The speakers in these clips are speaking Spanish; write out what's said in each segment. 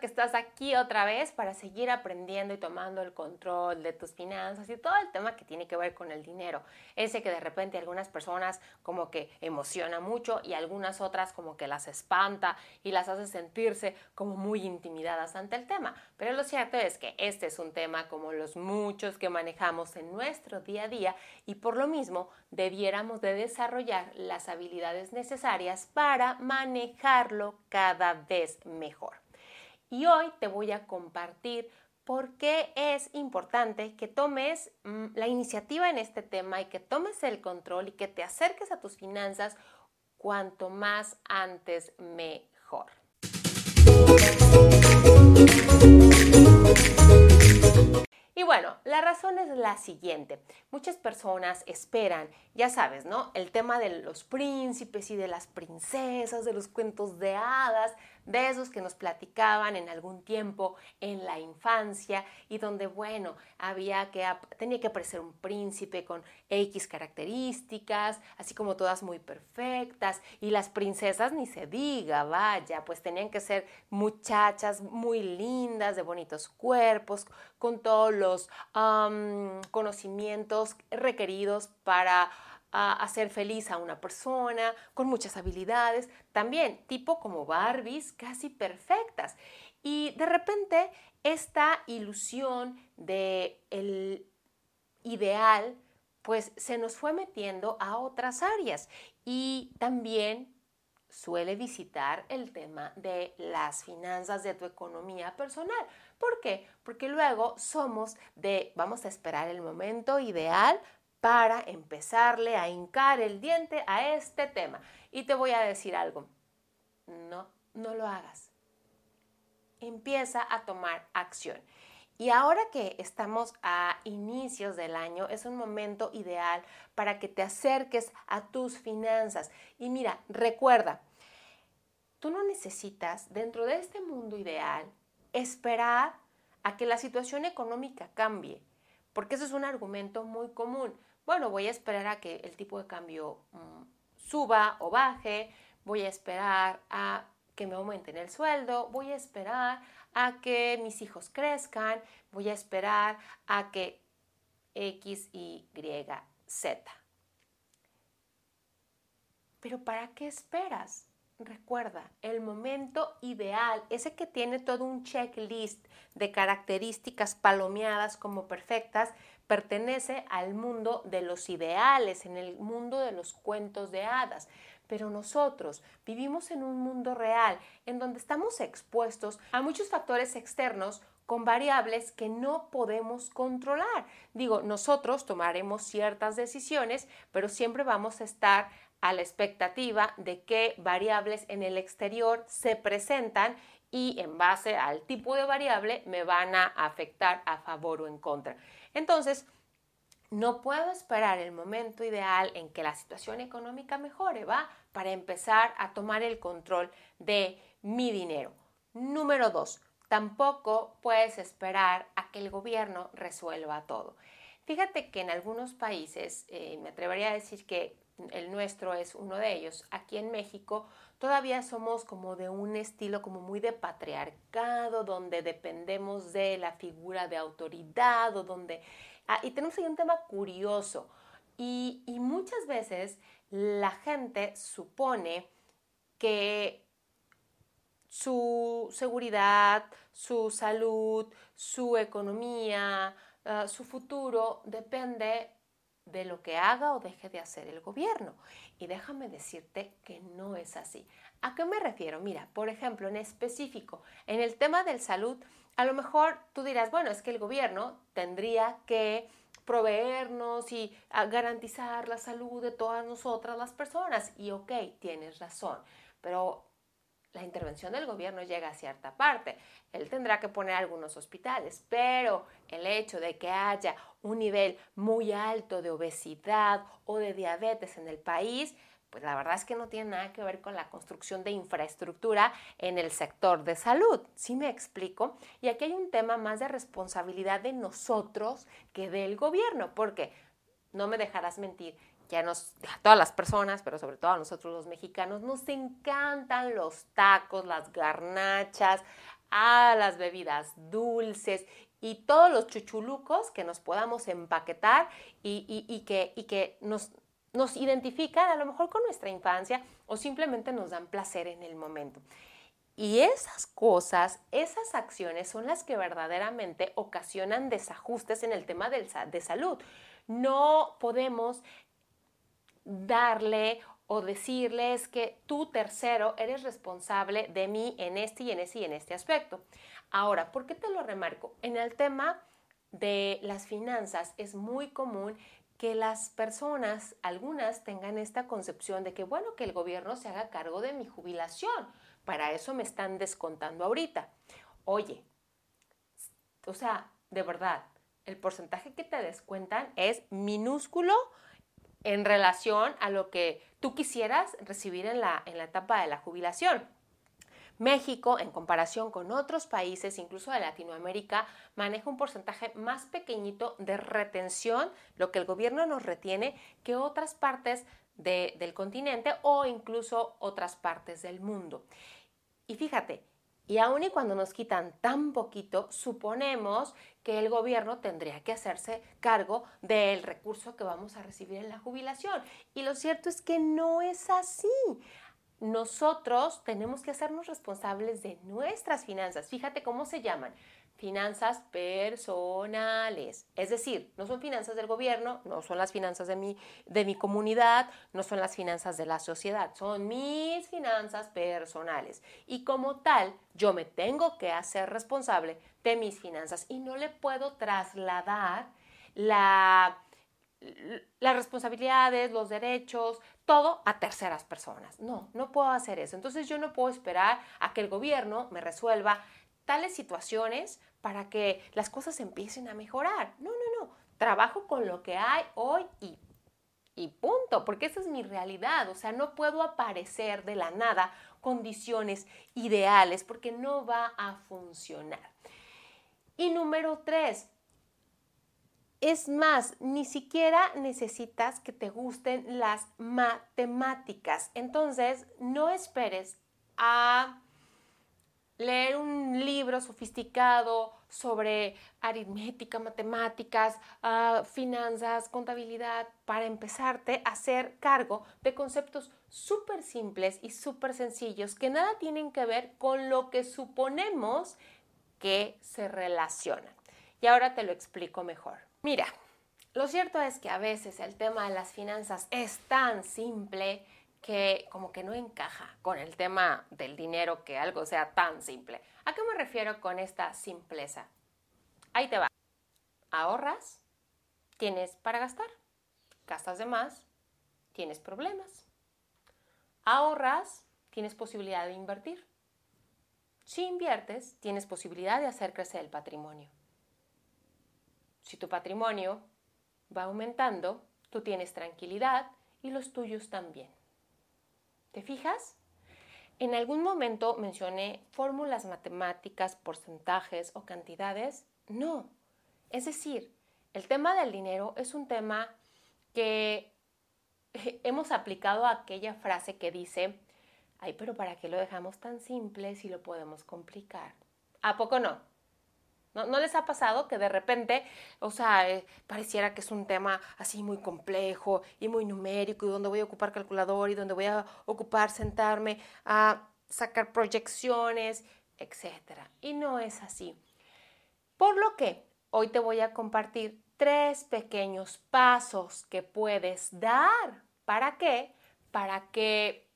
que estás aquí otra vez para seguir aprendiendo y tomando el control de tus finanzas y todo el tema que tiene que ver con el dinero. Ese que de repente algunas personas como que emociona mucho y algunas otras como que las espanta y las hace sentirse como muy intimidadas ante el tema. Pero lo cierto es que este es un tema como los muchos que manejamos en nuestro día a día y por lo mismo debiéramos de desarrollar las habilidades necesarias para manejarlo cada vez mejor. Y hoy te voy a compartir por qué es importante que tomes mm, la iniciativa en este tema y que tomes el control y que te acerques a tus finanzas cuanto más antes mejor. Y bueno, la razón es la siguiente. Muchas personas esperan, ya sabes, ¿no? El tema de los príncipes y de las princesas, de los cuentos de hadas, de esos que nos platicaban en algún tiempo en la infancia y donde, bueno, había que, tenía que aparecer un príncipe con X características, así como todas muy perfectas, y las princesas ni se diga, vaya, pues tenían que ser muchachas muy lindas, de bonitos cuerpos, con todos los conocimientos requeridos para a hacer feliz a una persona, con muchas habilidades, también tipo como Barbies, casi perfectas. Y de repente esta ilusión de el ideal pues se nos fue metiendo a otras áreas y también suele visitar el tema de las finanzas de tu economía personal. ¿Por qué? Porque luego somos de vamos a esperar el momento ideal para empezarle a hincar el diente a este tema. Y te voy a decir algo, no, no lo hagas. Empieza a tomar acción. Y ahora que estamos a inicios del año, es un momento ideal para que te acerques a tus finanzas. Y mira, recuerda, tú no necesitas, dentro de este mundo ideal, esperar a que la situación económica cambie, porque eso es un argumento muy común bueno, voy a esperar a que el tipo de cambio mm, suba o baje, voy a esperar a que me aumenten el sueldo, voy a esperar a que mis hijos crezcan, voy a esperar a que X, Y, Z. Pero ¿para qué esperas? Recuerda, el momento ideal, ese que tiene todo un checklist de características palomeadas como perfectas, pertenece al mundo de los ideales, en el mundo de los cuentos de hadas. Pero nosotros vivimos en un mundo real en donde estamos expuestos a muchos factores externos con variables que no podemos controlar. Digo, nosotros tomaremos ciertas decisiones, pero siempre vamos a estar a la expectativa de qué variables en el exterior se presentan y en base al tipo de variable me van a afectar a favor o en contra. Entonces, no puedo esperar el momento ideal en que la situación económica mejore, ¿va? Para empezar a tomar el control de mi dinero. Número dos, tampoco puedes esperar a que el gobierno resuelva todo. Fíjate que en algunos países, eh, me atrevería a decir que el nuestro es uno de ellos, aquí en México todavía somos como de un estilo como muy de patriarcado, donde dependemos de la figura de autoridad o donde... Ah, y tenemos ahí un tema curioso. Y, muchas veces la gente supone que su seguridad, su salud, su economía, ah, su futuro depende de lo que haga o deje de hacer el gobierno. Y déjame decirte que no es así. ¿A qué me refiero? Mira, por ejemplo, en específico, en el tema del salud, a lo mejor tú dirás, bueno, es que el gobierno tendría que proveernos y ah, garantizar la salud de todas nosotras las personas. Y ok, tienes razón, pero la intervención del gobierno llega a cierta parte. Él tendrá que poner algunos hospitales, pero el hecho de que haya un nivel muy alto de obesidad o de diabetes en el país, pues la verdad es que no tiene nada que ver con la construcción de infraestructura en el sector de salud. ¿Sí me explico? Y aquí hay un tema más de responsabilidad de nosotros que del gobierno, porque no me dejarás mentir que a, todas las personas, pero sobre todo a nosotros los mexicanos, nos encantan los tacos, las garnachas, a las bebidas dulces y todos los chuchulucos que nos podamos empaquetar y, que, y que nos, nos identifican a lo mejor con nuestra infancia o simplemente nos dan placer en el momento. Y esas cosas, esas acciones son las que verdaderamente ocasionan desajustes en el tema de salud. No podemos darle o decirles que tú tercero eres responsable de mí en este y en este y en este aspecto. Ahora, ¿por qué te lo remarco? En el tema de las finanzas es muy común que las personas, algunas, tengan esta concepción de que, bueno, que el gobierno se haga cargo de mi jubilación. Para eso me están descontando ahorita. Oye, o sea, de verdad, el porcentaje que te descuentan es minúsculo en relación a lo que tú quisieras recibir en la, en la etapa de la jubilación. México, en comparación con otros países, incluso de Latinoamérica, maneja un porcentaje más pequeñito de retención, lo que el gobierno nos retiene, que otras partes del continente o incluso otras partes del mundo. Y fíjate, y aun y cuando nos quitan tan poquito, suponemos que el gobierno tendría que hacerse cargo del recurso que vamos a recibir en la jubilación. Y lo cierto es que no es así. Nosotros tenemos que hacernos responsables de nuestras finanzas. Fíjate cómo se llaman finanzas personales. Es decir, no son finanzas del gobierno, no son las finanzas de mi, de mi comunidad, no son las finanzas de la sociedad, son mis finanzas personales. Y como tal, yo me tengo que hacer responsable de mis finanzas y no le puedo trasladar la, las responsabilidades, los derechos, todo a terceras personas. No, no puedo hacer eso. Entonces yo no puedo esperar a que el gobierno me resuelva tales situaciones para que las cosas empiecen a mejorar. No, no, no. Trabajo con lo que hay hoy y, y punto, porque esa es mi realidad. O sea, no puedo aparecer de la nada condiciones ideales porque no va a funcionar. Y número tres, es más, ni siquiera necesitas que te gusten las matemáticas. Entonces, no esperes a leer un libro sofisticado sobre aritmética, matemáticas, ah, finanzas, contabilidad, para empezarte a hacer cargo de conceptos súper simples y súper sencillos que nada tienen que ver con lo que suponemos que se relacionan. Y ahora te lo explico mejor. Mira, lo cierto es que a veces el tema de las finanzas es tan simple que como que no encaja con el tema del dinero que algo sea tan simple. ¿A qué me refiero con esta simpleza? Ahí te va. Ahorras, tienes para gastar. Gastas de más, tienes problemas. Ahorras, tienes posibilidad de invertir. Si inviertes, tienes posibilidad de hacer crecer el patrimonio. Si tu patrimonio va aumentando, tú tienes tranquilidad y los tuyos también. ¿Te fijas? En algún momento mencioné fórmulas matemáticas, porcentajes o cantidades. No. Es decir, el tema del dinero es un tema que hemos aplicado a aquella frase que dice, ay, pero ¿para qué lo dejamos tan simple si lo podemos complicar? ¿A poco no? ¿No, les ha pasado que de repente, o sea, eh, pareciera que es un tema así muy complejo y muy numérico y donde voy a ocupar calculador y donde voy a ocupar sentarme a sacar proyecciones, etcétera? Y no es así. Por lo que hoy te voy a compartir tres pequeños pasos que puedes dar. ¿Para qué? Para que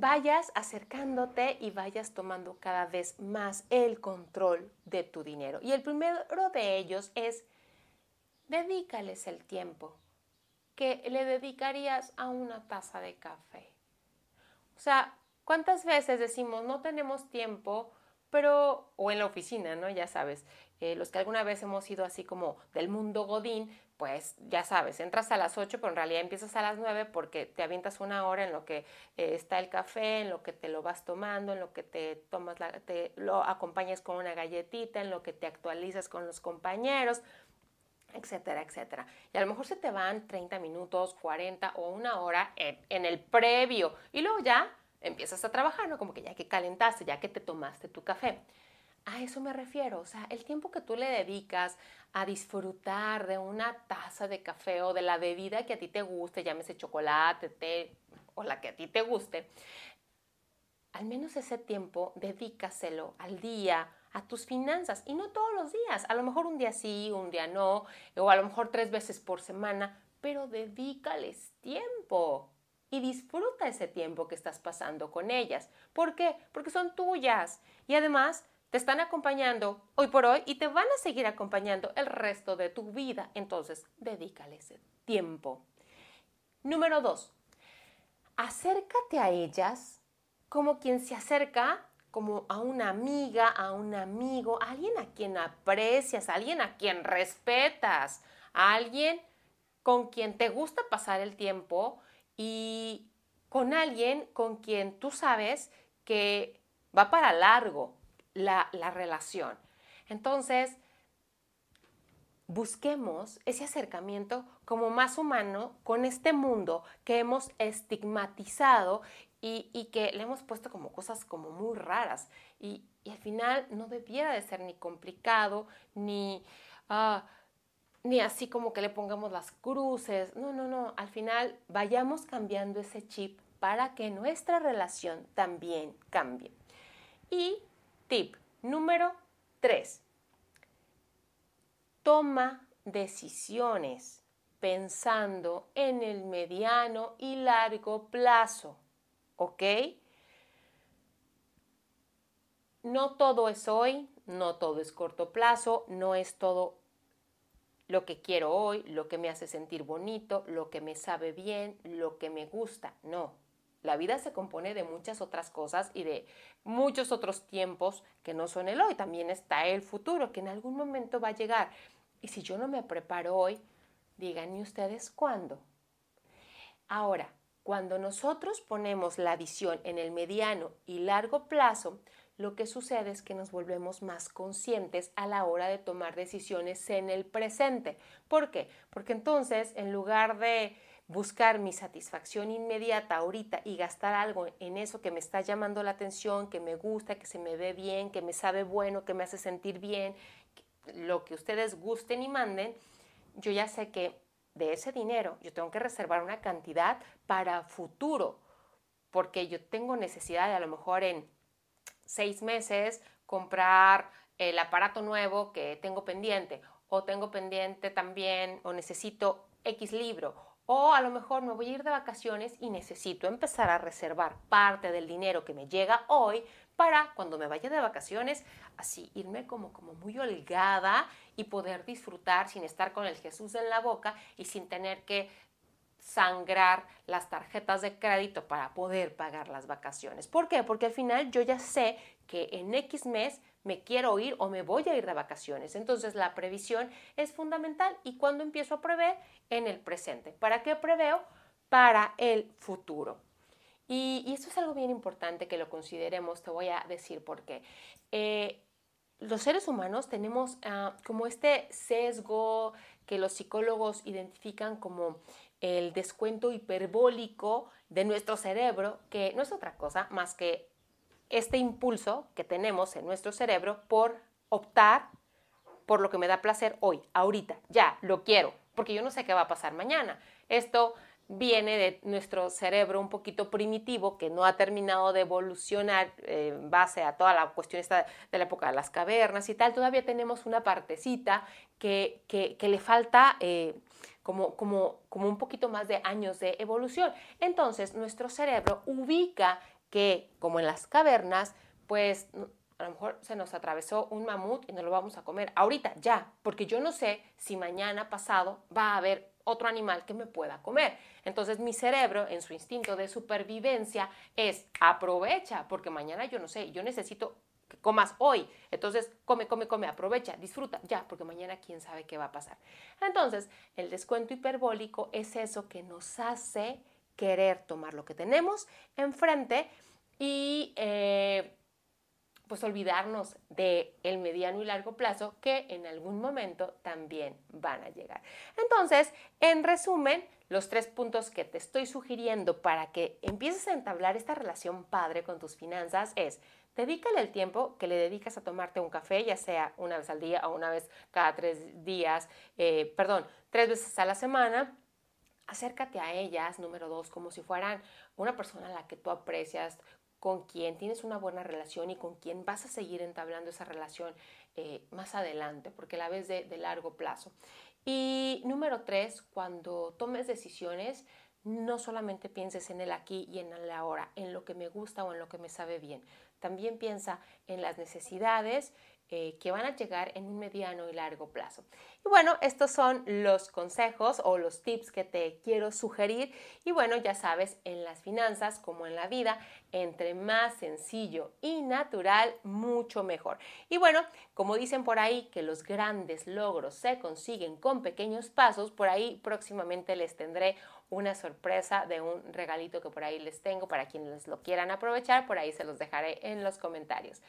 vayas acercándote y vayas tomando cada vez más el control de tu dinero. Y el primero de ellos es, dedícales el tiempo que le dedicarías a una taza de café. O sea, ¿cuántas veces decimos no tenemos tiempo, pero, o en la oficina, ¿no? Ya sabes, eh, los que alguna vez hemos ido así como del mundo godín, pues ya sabes, entras a las 8, pero en realidad empiezas a las 9 porque te avientas una hora en lo que eh, está el café, en lo que te lo vas tomando, en lo que te tomas, la, te lo acompañas con una galletita, en lo que te actualizas con los compañeros, etcétera, etcétera. Y a lo mejor se te van 30 minutos, 40 o una hora en, en el previo y luego ya empiezas a trabajar, ¿no? Como que ya que calentaste, ya que te tomaste tu café. A eso me refiero, o sea, el tiempo que tú le dedicas a disfrutar de una taza de café o de la bebida que a ti te guste, llámese chocolate, té o la que a ti te guste, al menos ese tiempo dedícaselo al día, a tus finanzas y no todos los días, a lo mejor un día sí, un día no, o a lo mejor tres veces por semana, pero dedícales tiempo y disfruta ese tiempo que estás pasando con ellas. ¿Por qué? Porque son tuyas y además te están acompañando hoy por hoy y te van a seguir acompañando el resto de tu vida. Entonces, dedícales tiempo. Número dos, acércate a ellas como quien se acerca como a una amiga, a un amigo, a alguien a quien aprecias, a alguien a quien respetas, a alguien con quien te gusta pasar el tiempo y con alguien con quien tú sabes que va para largo la, relación. Entonces, busquemos ese acercamiento como más humano con este mundo que hemos estigmatizado y, que le hemos puesto como cosas como muy raras. Y, al final no debiera de ser ni complicado, ni... Ah, ni así como que le pongamos las cruces. No, no, no. Al final vayamos cambiando ese chip para que nuestra relación también cambie. Y tip número 3. Toma decisiones pensando en el mediano y largo plazo. ¿Ok? No todo es hoy, no todo es corto plazo, no es todo lo que quiero hoy, lo que me hace sentir bonito, lo que me sabe bien, lo que me gusta. No, la vida se compone de muchas otras cosas y de muchos otros tiempos que no son el hoy. También está el futuro, que en algún momento va a llegar. Y si yo no me preparo hoy, díganme ustedes cuándo. Ahora, cuando nosotros ponemos la visión en el mediano y largo plazo, lo que sucede es que nos volvemos más conscientes a la hora de tomar decisiones en el presente. ¿Por qué? Porque entonces, en lugar de buscar mi satisfacción inmediata ahorita y gastar algo en eso que me está llamando la atención, que me gusta, que se me ve bien, que me sabe bueno, que me hace sentir bien, lo que ustedes gusten y manden, yo ya sé que de ese dinero yo tengo que reservar una cantidad para futuro, porque yo tengo necesidad de a lo mejor en seis meses comprar el aparato nuevo que tengo pendiente o tengo pendiente también o necesito X libro o a lo mejor me voy a ir de vacaciones y necesito empezar a reservar parte del dinero que me llega hoy para cuando me vaya de vacaciones, así irme como, como muy holgada y poder disfrutar sin estar con el Jesús en la boca y sin tener que sangrar las tarjetas de crédito para poder pagar las vacaciones. ¿Por qué? Porque al final yo ya sé que en X mes me quiero ir o me voy a ir de vacaciones. Entonces la previsión es fundamental y cuando empiezo a prever en el presente. ¿Para qué preveo? Para el futuro. Y, esto es algo bien importante que lo consideremos, te voy a decir por qué. Eh, los seres humanos tenemos ah, como este sesgo que los psicólogos identifican como el descuento hiperbólico de nuestro cerebro, que no es otra cosa más que este impulso que tenemos en nuestro cerebro por optar por lo que me da placer hoy, ahorita, ya, lo quiero, porque yo no sé qué va a pasar mañana. Esto viene de nuestro cerebro un poquito primitivo que no ha terminado de evolucionar eh, en base a toda la cuestión esta de la época de las cavernas y tal. Todavía tenemos una partecita que, le falta eh, como, como, como un poquito más de años de evolución. Entonces, nuestro cerebro ubica que, como en las cavernas, pues a lo mejor se nos atravesó un mamut y no lo vamos a comer ahorita, ya, porque yo no sé si mañana pasado va a haber otro animal que me pueda comer. Entonces mi cerebro, en su instinto de supervivencia, es aprovecha, porque mañana yo no sé, yo necesito que comas hoy. Entonces, come, come, come, aprovecha, disfruta, ya, porque mañana quién sabe qué va a pasar. Entonces, el descuento hiperbólico es eso que nos hace querer tomar lo que tenemos enfrente y... Eh, pues olvidarnos de el mediano y largo plazo que en algún momento también van a llegar. Entonces, en resumen, los tres puntos que te estoy sugiriendo para que empieces a entablar esta relación padre con tus finanzas es Dedícale el tiempo que le dedicas a tomarte un café, ya sea una vez al día o una vez cada tres días, eh, perdón, tres veces a la semana. Acércate a ellas, número dos, como si fueran una persona a la que tú aprecias, con quien tienes una buena relación y con quien vas a seguir entablando esa relación eh, más adelante, porque la ves de, de largo plazo. Y número tres, cuando tomes decisiones, no solamente pienses en el aquí y en el ahora, en lo que me gusta o en lo que me sabe bien. También piensa en las necesidades eh, que van a llegar en un mediano y largo plazo. Y bueno, estos son los consejos o los tips que te quiero sugerir. Y bueno, ya sabes, en las finanzas como en la vida, entre más sencillo y natural, mucho mejor. Y bueno, como dicen por ahí que los grandes logros se consiguen con pequeños pasos, por ahí próximamente les tendré una sorpresa de un regalito que por ahí les tengo para quienes lo quieran aprovechar, por ahí se los dejaré en los comentarios.